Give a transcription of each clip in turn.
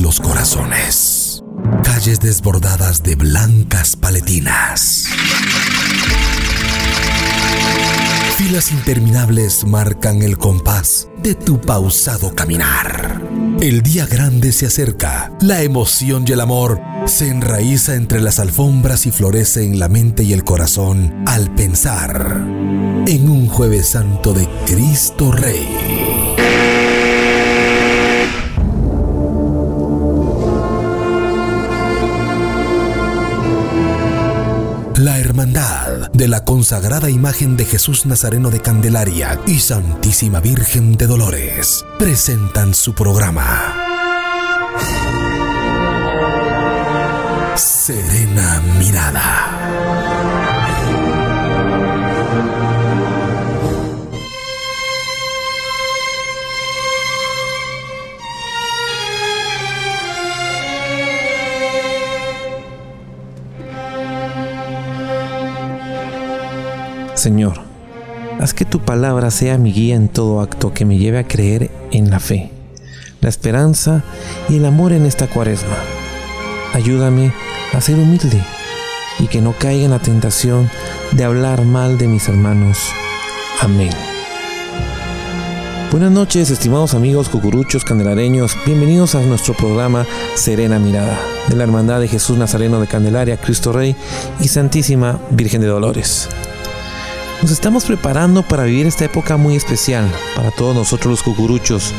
los corazones. Calles desbordadas de blancas paletinas. Filas interminables marcan el compás de tu pausado caminar. El día grande se acerca, la emoción y el amor se enraiza entre las alfombras y florece en la mente y el corazón al pensar en un jueves santo de Cristo Rey. De la consagrada imagen de Jesús Nazareno de Candelaria y Santísima Virgen de Dolores presentan su programa. Serena Mirada. Señor, haz que tu palabra sea mi guía en todo acto que me lleve a creer en la fe, la esperanza y el amor en esta cuaresma. Ayúdame a ser humilde y que no caiga en la tentación de hablar mal de mis hermanos. Amén. Buenas noches, estimados amigos cucuruchos candelareños. Bienvenidos a nuestro programa Serena Mirada de la Hermandad de Jesús Nazareno de Candelaria, Cristo Rey y Santísima Virgen de Dolores. Nos estamos preparando para vivir esta época muy especial para todos nosotros los cucuruchos.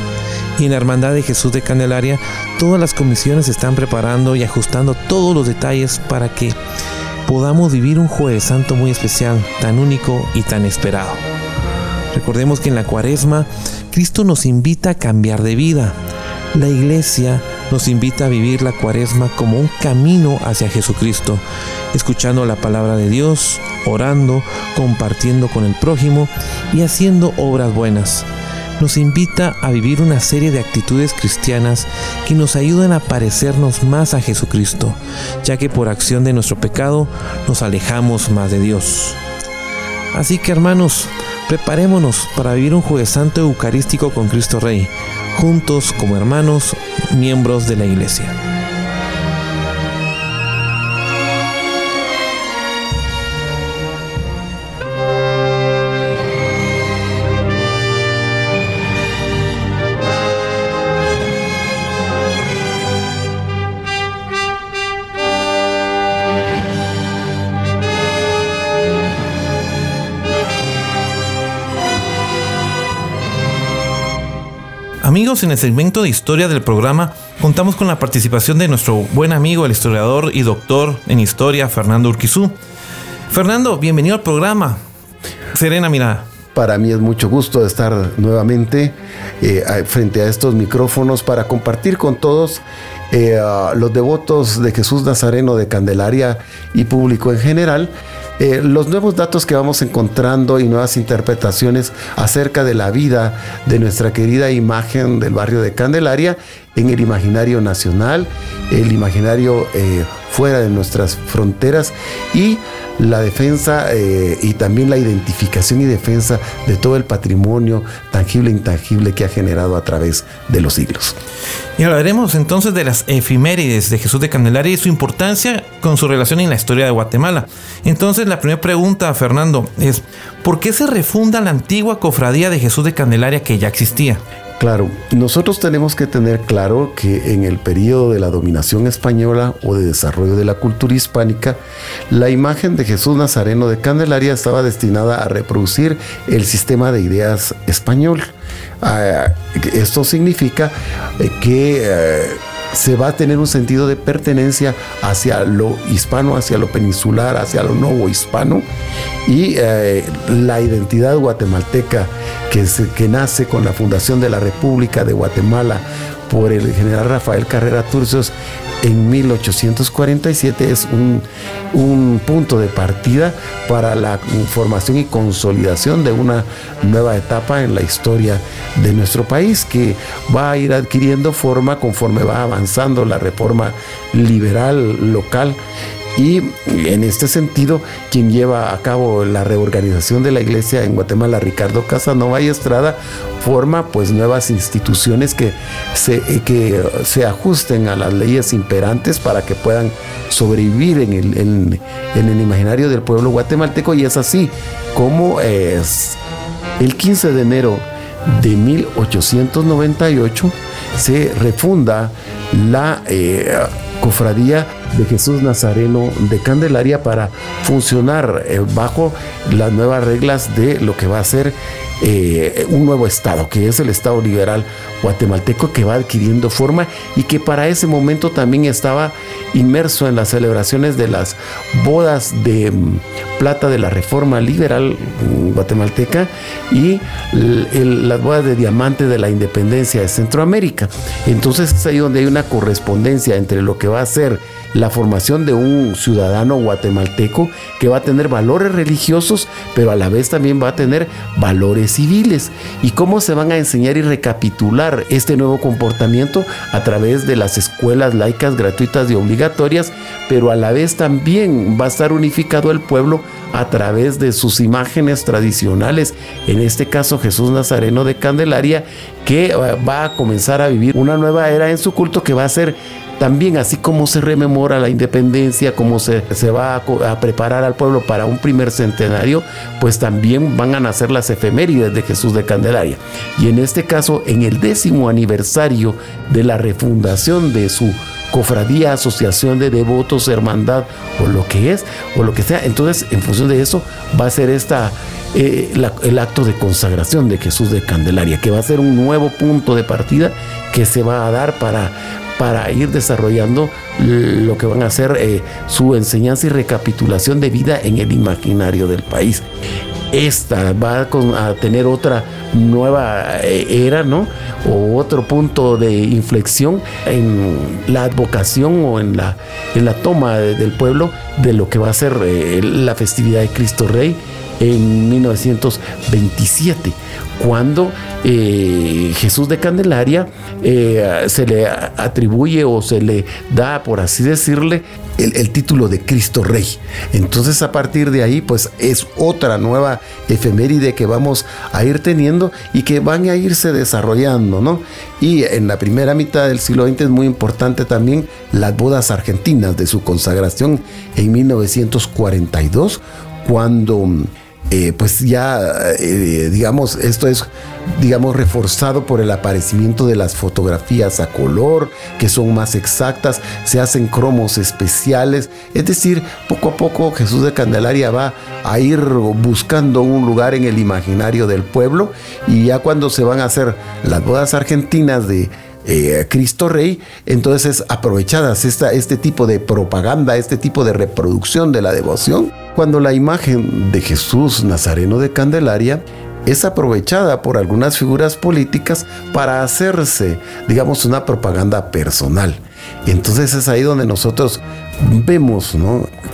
Y en la Hermandad de Jesús de Candelaria, todas las comisiones se están preparando y ajustando todos los detalles para que podamos vivir un jueves santo muy especial, tan único y tan esperado. Recordemos que en la cuaresma, Cristo nos invita a cambiar de vida. La iglesia nos invita a vivir la cuaresma como un camino hacia Jesucristo, escuchando la palabra de Dios, orando, compartiendo con el prójimo y haciendo obras buenas. Nos invita a vivir una serie de actitudes cristianas que nos ayudan a parecernos más a Jesucristo, ya que por acción de nuestro pecado nos alejamos más de Dios. Así que hermanos, preparémonos para vivir un jueves santo eucarístico con Cristo Rey, juntos como hermanos, miembros de la Iglesia. Amigos, en el segmento de historia del programa contamos con la participación de nuestro buen amigo, el historiador y doctor en historia, Fernando Urquizú. Fernando, bienvenido al programa. Serena Mirada. Para mí es mucho gusto estar nuevamente eh, frente a estos micrófonos para compartir con todos eh, los devotos de Jesús Nazareno de Candelaria y público en general eh, los nuevos datos que vamos encontrando y nuevas interpretaciones acerca de la vida de nuestra querida imagen del barrio de Candelaria en el imaginario nacional, el imaginario eh, fuera de nuestras fronteras y la defensa eh, y también la identificación y defensa de todo el patrimonio tangible e intangible que ha generado a través de los siglos. Y hablaremos entonces de las efimérides de Jesús de Candelaria y su importancia con su relación en la historia de Guatemala. Entonces la primera pregunta, Fernando, es ¿por qué se refunda la antigua cofradía de Jesús de Candelaria que ya existía? Claro, nosotros tenemos que tener claro que en el periodo de la dominación española o de desarrollo de la cultura hispánica, la imagen de Jesús Nazareno de Candelaria estaba destinada a reproducir el sistema de ideas español. Ah, esto significa eh, que eh, se va a tener un sentido de pertenencia hacia lo hispano, hacia lo peninsular, hacia lo nuevo hispano. Y eh, la identidad guatemalteca que, que nace con la fundación de la República de Guatemala por el general Rafael Carrera Turcios en 1847 es un, punto de partida para la formación y consolidación de una nueva etapa en la historia de nuestro país que va a ir adquiriendo forma conforme va avanzando la reforma liberal local Y en este sentido, quien lleva a cabo la reorganización de la iglesia en Guatemala, Ricardo Casanova y Estrada, forma pues nuevas instituciones que se, eh, que se ajusten a las leyes imperantes para que puedan sobrevivir en el, en, el imaginario del pueblo guatemalteco. Y es así como es el 15 de enero de 1898 se refunda la eh, cofradía de Jesús Nazareno de Candelaria para funcionar eh, bajo las nuevas reglas de lo que va a ser eh, un nuevo Estado, que es el Estado liberal guatemalteco que va adquiriendo forma y que para ese momento también estaba inmerso en las celebraciones de las bodas de mm, plata de la reforma liberal mm, guatemalteca y las bodas de diamante de la independencia de Centroamérica. Entonces es ahí donde hay una correspondencia entre lo que va a ser la formación de un ciudadano guatemalteco que va a tener valores religiosos, pero a la vez también va a tener valores civiles. ¿Y cómo se van a enseñar y recapitular este nuevo comportamiento? A través de las escuelas laicas gratuitas y obligatorias, pero a la vez también va a estar unificado el pueblo a través de sus imágenes tradicionales, en este caso Jesús Nazareno de Candelaria, que eh, va a comenzar a vivir una nueva era en su culto que va a ser también así como se rememora la independencia, como se, se va a, preparar al pueblo para un primer centenario, pues también van a nacer las efemérides de Jesús de Candelaria. Y en este caso, en el décimo aniversario de la refundación de su cofradía, asociación de devotos, hermandad o lo que es, o lo que sea. Entonces, en función de eso, va a ser esta, eh, el acto de consagración de Jesús de Candelaria, que va a ser un nuevo punto de partida que se va a dar para, para ir desarrollando lo que van a ser eh, su enseñanza y recapitulación de vida en el imaginario del país. Esta va a tener otra nueva eh, era, ¿no? O otro punto de inflexión en la advocación o en la, toma del pueblo de lo que va a ser eh, la festividad de Cristo Rey en 1927 cuando eh, Jesús de Candelaria eh, se le atribuye o se le da, por así decirle, el, título de Cristo Rey. Entonces a partir de ahí, pues es otra nueva efeméride que vamos a ir teniendo y que van a irse desarrollando, ¿no? Y en la primera mitad del siglo XX es muy importante también las bodas argentinas de su consagración en 1942, cuando eh, pues ya, eh, digamos, esto es, digamos, reforzado por el aparecimiento de las fotografías a color, que son más exactas, se hacen cromos especiales, es decir, poco a poco Jesús de Candelaria va a ir buscando un lugar en el imaginario del pueblo y ya cuando se van a hacer las bodas argentinas de eh, Cristo Rey, entonces aprovechadas esta, este tipo de propaganda, este tipo de reproducción de la devoción, cuando la imagen de Jesús Nazareno de Candelaria es aprovechada por algunas figuras políticas para hacerse, digamos, una propaganda personal. Entonces es ahí donde nosotros vemos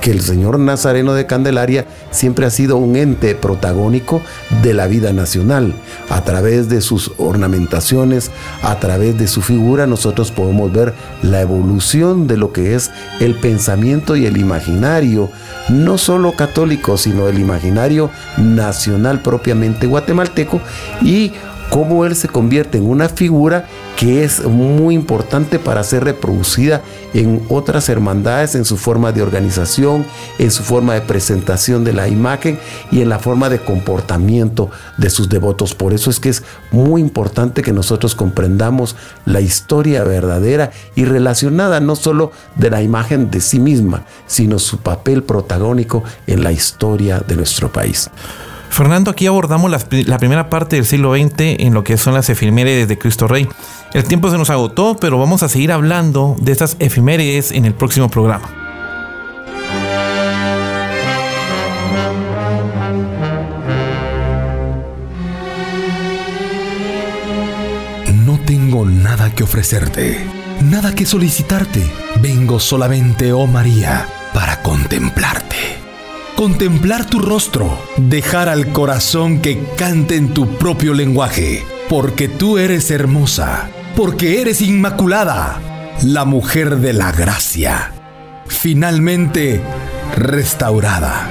que el señor Nazareno de Candelaria siempre ha sido un ente protagónico de la vida nacional. A través de sus ornamentaciones, a través de su figura, nosotros podemos ver la evolución de lo que es el pensamiento y el imaginario, no solo católico, sino el imaginario nacional propiamente guatemalteco y cómo él se convierte en una figura que es muy importante para ser reproducida en otras hermandades, en su forma de organización, en su forma de presentación de la imagen y en la forma de comportamiento de sus devotos. Por eso es que es muy importante que nosotros comprendamos la historia verdadera y relacionada no solo de la imagen de sí misma, sino su papel protagónico en la historia de nuestro país. Fernando, aquí abordamos la, primera parte del siglo XX en lo que son las efemérides de Cristo Rey. El tiempo se nos agotó, pero vamos a seguir hablando de estas efemérides en el próximo programa. No tengo nada que ofrecerte, nada que solicitarte. Vengo solamente, oh María, para contemplarte contemplar tu rostro, dejar al corazón que cante en tu propio lenguaje, porque tú eres hermosa, porque eres inmaculada, la mujer de la gracia. finalmente restaurada.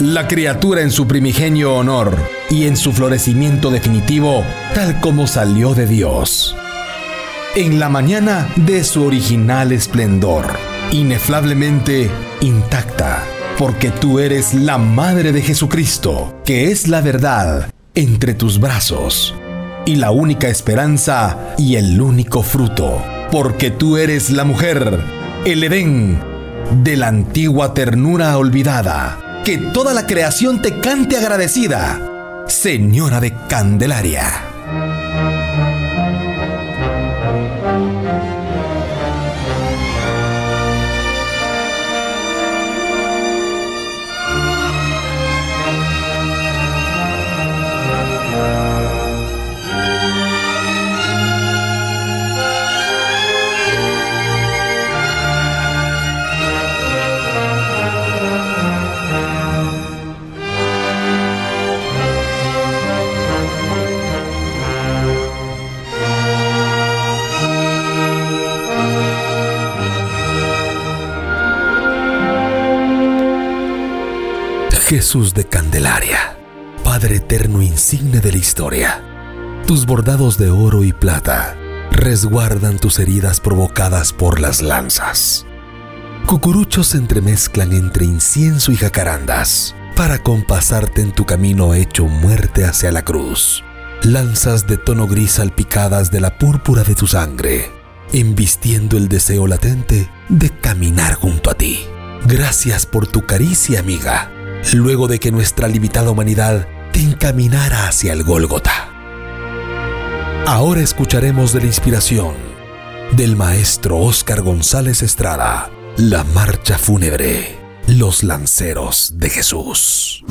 La criatura en su primigenio honor y en su florecimiento definitivo, tal como salió de Dios. En la mañana de su original esplendor, inefablemente intacta, porque tú eres la Madre de Jesucristo, que es la verdad entre tus brazos, y la única esperanza y el único fruto, porque tú eres la mujer, el Edén, de la antigua ternura olvidada, que toda la creación te cante agradecida, Señora de Candelaria. Jesús de Candelaria, Padre eterno insigne de la historia. Tus bordados de oro y plata resguardan tus heridas provocadas por las lanzas. Cucuruchos se entremezclan entre incienso y jacarandas para compasarte en tu camino hecho muerte hacia la cruz. Lanzas de tono gris salpicadas de la púrpura de tu sangre, embistiendo el deseo latente de caminar junto a ti. Gracias por tu caricia, amiga luego de que nuestra limitada humanidad te encaminara hacia el Gólgota. Ahora escucharemos de la inspiración del maestro Óscar González Estrada, la marcha fúnebre, los lanceros de Jesús.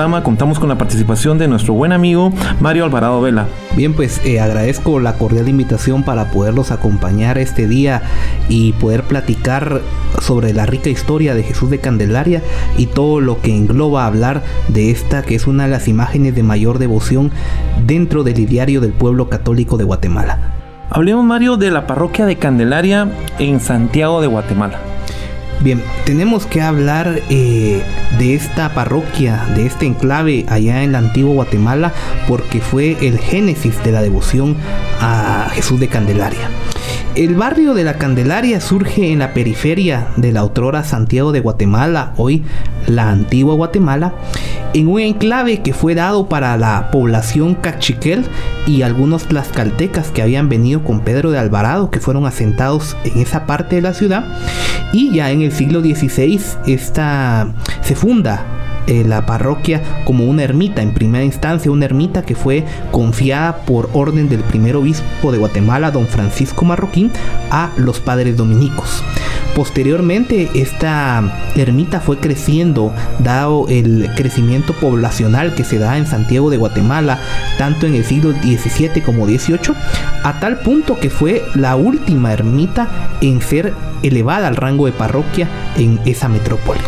Programa contamos con la participación de nuestro buen amigo Mario Alvarado Vela. Bien, pues eh, agradezco la cordial invitación para poderlos acompañar este día y poder platicar sobre la rica historia de Jesús de Candelaria y todo lo que engloba hablar de esta que es una de las imágenes de mayor devoción dentro del ideario del pueblo católico de Guatemala. Hablemos, Mario, de la parroquia de Candelaria en Santiago de Guatemala. Bien, tenemos que hablar eh, de esta parroquia, de este enclave allá en la antigua Guatemala, porque fue el génesis de la devoción a Jesús de Candelaria. El barrio de la Candelaria surge en la periferia de la otrora Santiago de Guatemala, hoy la antigua Guatemala, en un enclave que fue dado para la población cachiquel y algunos tlaxcaltecas que habían venido con Pedro de Alvarado, que fueron asentados en esa parte de la ciudad. Y ya en el siglo XVI esta, se funda eh, la parroquia como una ermita, en primera instancia una ermita que fue confiada por orden del primer obispo de Guatemala, don Francisco Marroquín, a los padres dominicos. Posteriormente esta ermita fue creciendo dado el crecimiento poblacional que se da en Santiago de Guatemala tanto en el siglo XVII como XVIII a tal punto que fue la última ermita en ser elevada al rango de parroquia en esa metrópoli.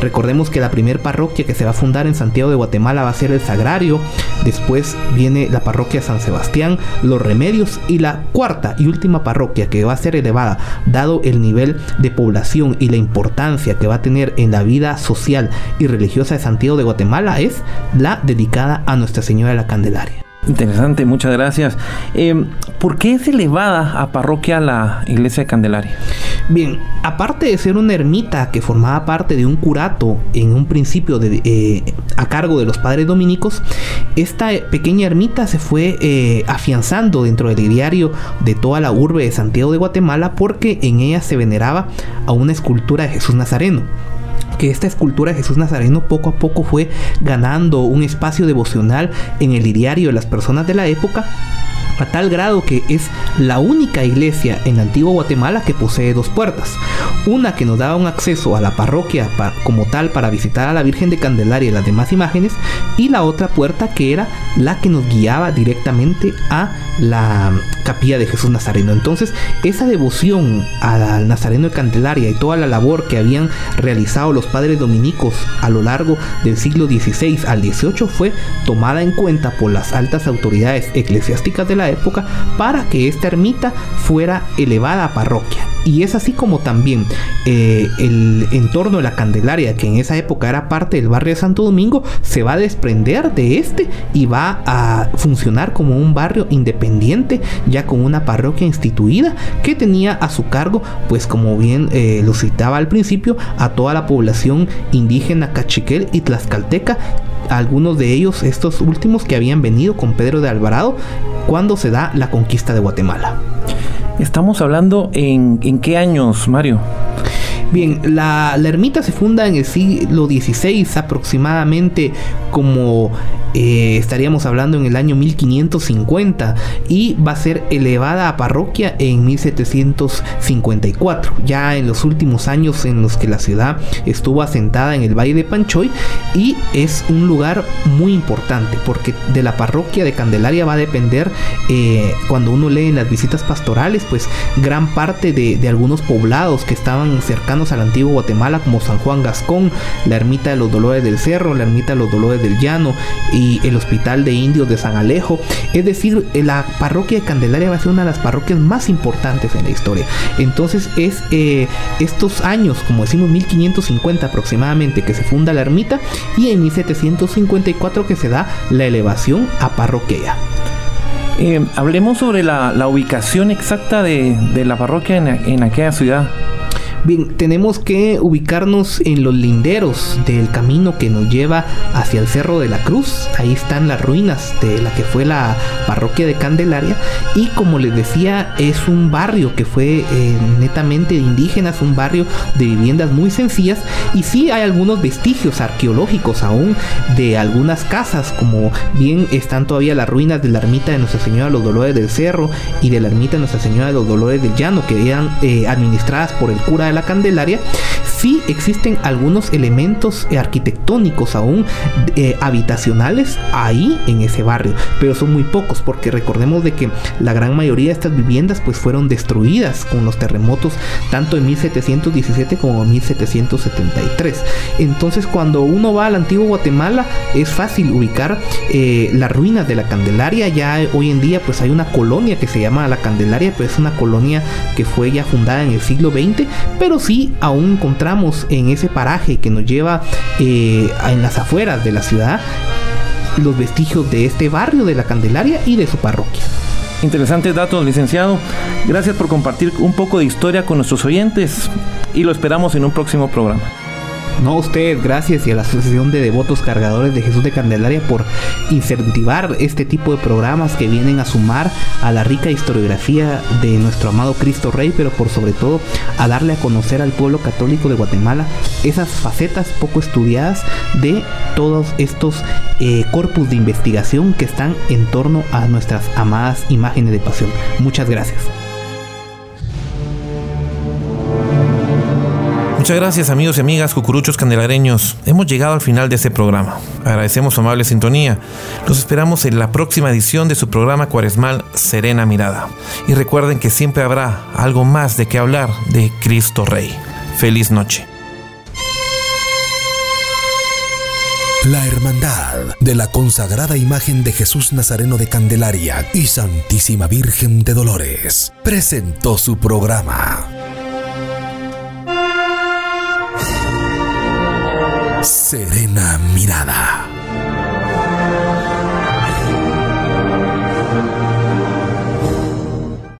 Recordemos que la primera parroquia que se va a fundar en Santiago de Guatemala va a ser el Sagrario, después viene la parroquia San Sebastián, Los Remedios y la cuarta y última parroquia que va a ser elevada, dado el nivel de población y la importancia que va a tener en la vida social y religiosa de Santiago de Guatemala es la dedicada a Nuestra Señora de la Candelaria. Interesante, muchas gracias. Eh, ¿Por qué es elevada a parroquia la iglesia de Candelaria? Bien, aparte de ser una ermita que formaba parte de un curato en un principio eh, a cargo de los padres dominicos, esta pequeña ermita se fue eh, afianzando dentro del diario de toda la urbe de Santiago de Guatemala porque en ella se veneraba a una escultura de Jesús Nazareno que esta escultura de Jesús Nazareno poco a poco fue ganando un espacio devocional en el diario de las personas de la época a tal grado que es la única iglesia en la antigua Guatemala que posee dos puertas. Una que nos daba un acceso a la parroquia como tal para visitar a la Virgen de Candelaria y las demás imágenes, y la otra puerta que era la que nos guiaba directamente a la capilla de Jesús Nazareno. Entonces, esa devoción al Nazareno de Candelaria y toda la labor que habían realizado los padres dominicos a lo largo del siglo XVI al XVIII fue tomada en cuenta por las altas autoridades eclesiásticas de la época para que esta ermita fuera elevada a parroquia. Y es así como también eh, el entorno de la Candelaria, que en esa época era parte del barrio de Santo Domingo, se va a desprender de este y va a funcionar como un barrio independiente, ya con una parroquia instituida que tenía a su cargo, pues como bien eh, lo citaba al principio, a toda la población indígena cachiquel y tlaxcalteca algunos de ellos, estos últimos que habían venido con Pedro de Alvarado cuando se da la conquista de Guatemala. Estamos hablando en, en qué años, Mario? Bien, la, la, ermita se funda en el siglo XVI aproximadamente como eh, estaríamos hablando en el año 1550 y va a ser elevada a parroquia en 1754, ya en los últimos años en los que la ciudad estuvo asentada en el Valle de Panchoy y es un lugar muy importante porque de la parroquia de Candelaria va a depender eh, cuando uno lee en las visitas pastorales pues gran parte de, de algunos poblados que estaban cercanos al antiguo Guatemala como San Juan Gascón, la ermita de los Dolores del Cerro, la ermita de los Dolores del Llano y el Hospital de Indios de San Alejo. Es decir, la parroquia de Candelaria va a ser una de las parroquias más importantes en la historia. Entonces es eh, estos años, como decimos 1550 aproximadamente, que se funda la ermita y en 1754 que se da la elevación a parroquia. Eh, hablemos sobre la, la, ubicación exacta de, de la parroquia en, en aquella ciudad. Bien, tenemos que ubicarnos en los linderos del camino que nos lleva hacia el Cerro de la Cruz. Ahí están las ruinas de la que fue la parroquia de Candelaria. Y como les decía, es un barrio que fue eh, netamente de indígenas, un barrio de viviendas muy sencillas. Y sí hay algunos vestigios arqueológicos aún de algunas casas, como bien están todavía las ruinas de la ermita de Nuestra Señora de los Dolores del Cerro y de la ermita de Nuestra Señora de los Dolores del Llano, que eran eh, administradas por el cura de la Candelaria, sí existen algunos elementos arquitectónicos aún eh, habitacionales ahí en ese barrio, pero son muy pocos porque recordemos de que la gran mayoría de estas viviendas pues fueron destruidas con los terremotos tanto en 1717 como en 1773. Entonces cuando uno va al antiguo Guatemala es fácil ubicar eh, las ruinas de la Candelaria. Ya hoy en día pues hay una colonia que se llama la Candelaria, pero es una colonia que fue ya fundada en el siglo XX, pero sí aún encontramos en ese paraje que nos lleva eh, en las afueras de la ciudad los vestigios de este barrio de la Candelaria y de su parroquia. Interesantes datos, licenciado. Gracias por compartir un poco de historia con nuestros oyentes y lo esperamos en un próximo programa. No a usted, gracias y a la Asociación de Devotos Cargadores de Jesús de Candelaria por incentivar este tipo de programas que vienen a sumar a la rica historiografía de nuestro amado Cristo Rey, pero por sobre todo a darle a conocer al pueblo católico de Guatemala esas facetas poco estudiadas de todos estos eh, corpus de investigación que están en torno a nuestras amadas imágenes de pasión. Muchas gracias. Muchas gracias amigos y amigas cucuruchos candelareños. Hemos llegado al final de este programa. Agradecemos su amable sintonía. Los esperamos en la próxima edición de su programa cuaresmal Serena Mirada. Y recuerden que siempre habrá algo más de qué hablar de Cristo Rey. Feliz noche. La Hermandad de la consagrada imagen de Jesús Nazareno de Candelaria y Santísima Virgen de Dolores presentó su programa Serena Mirada.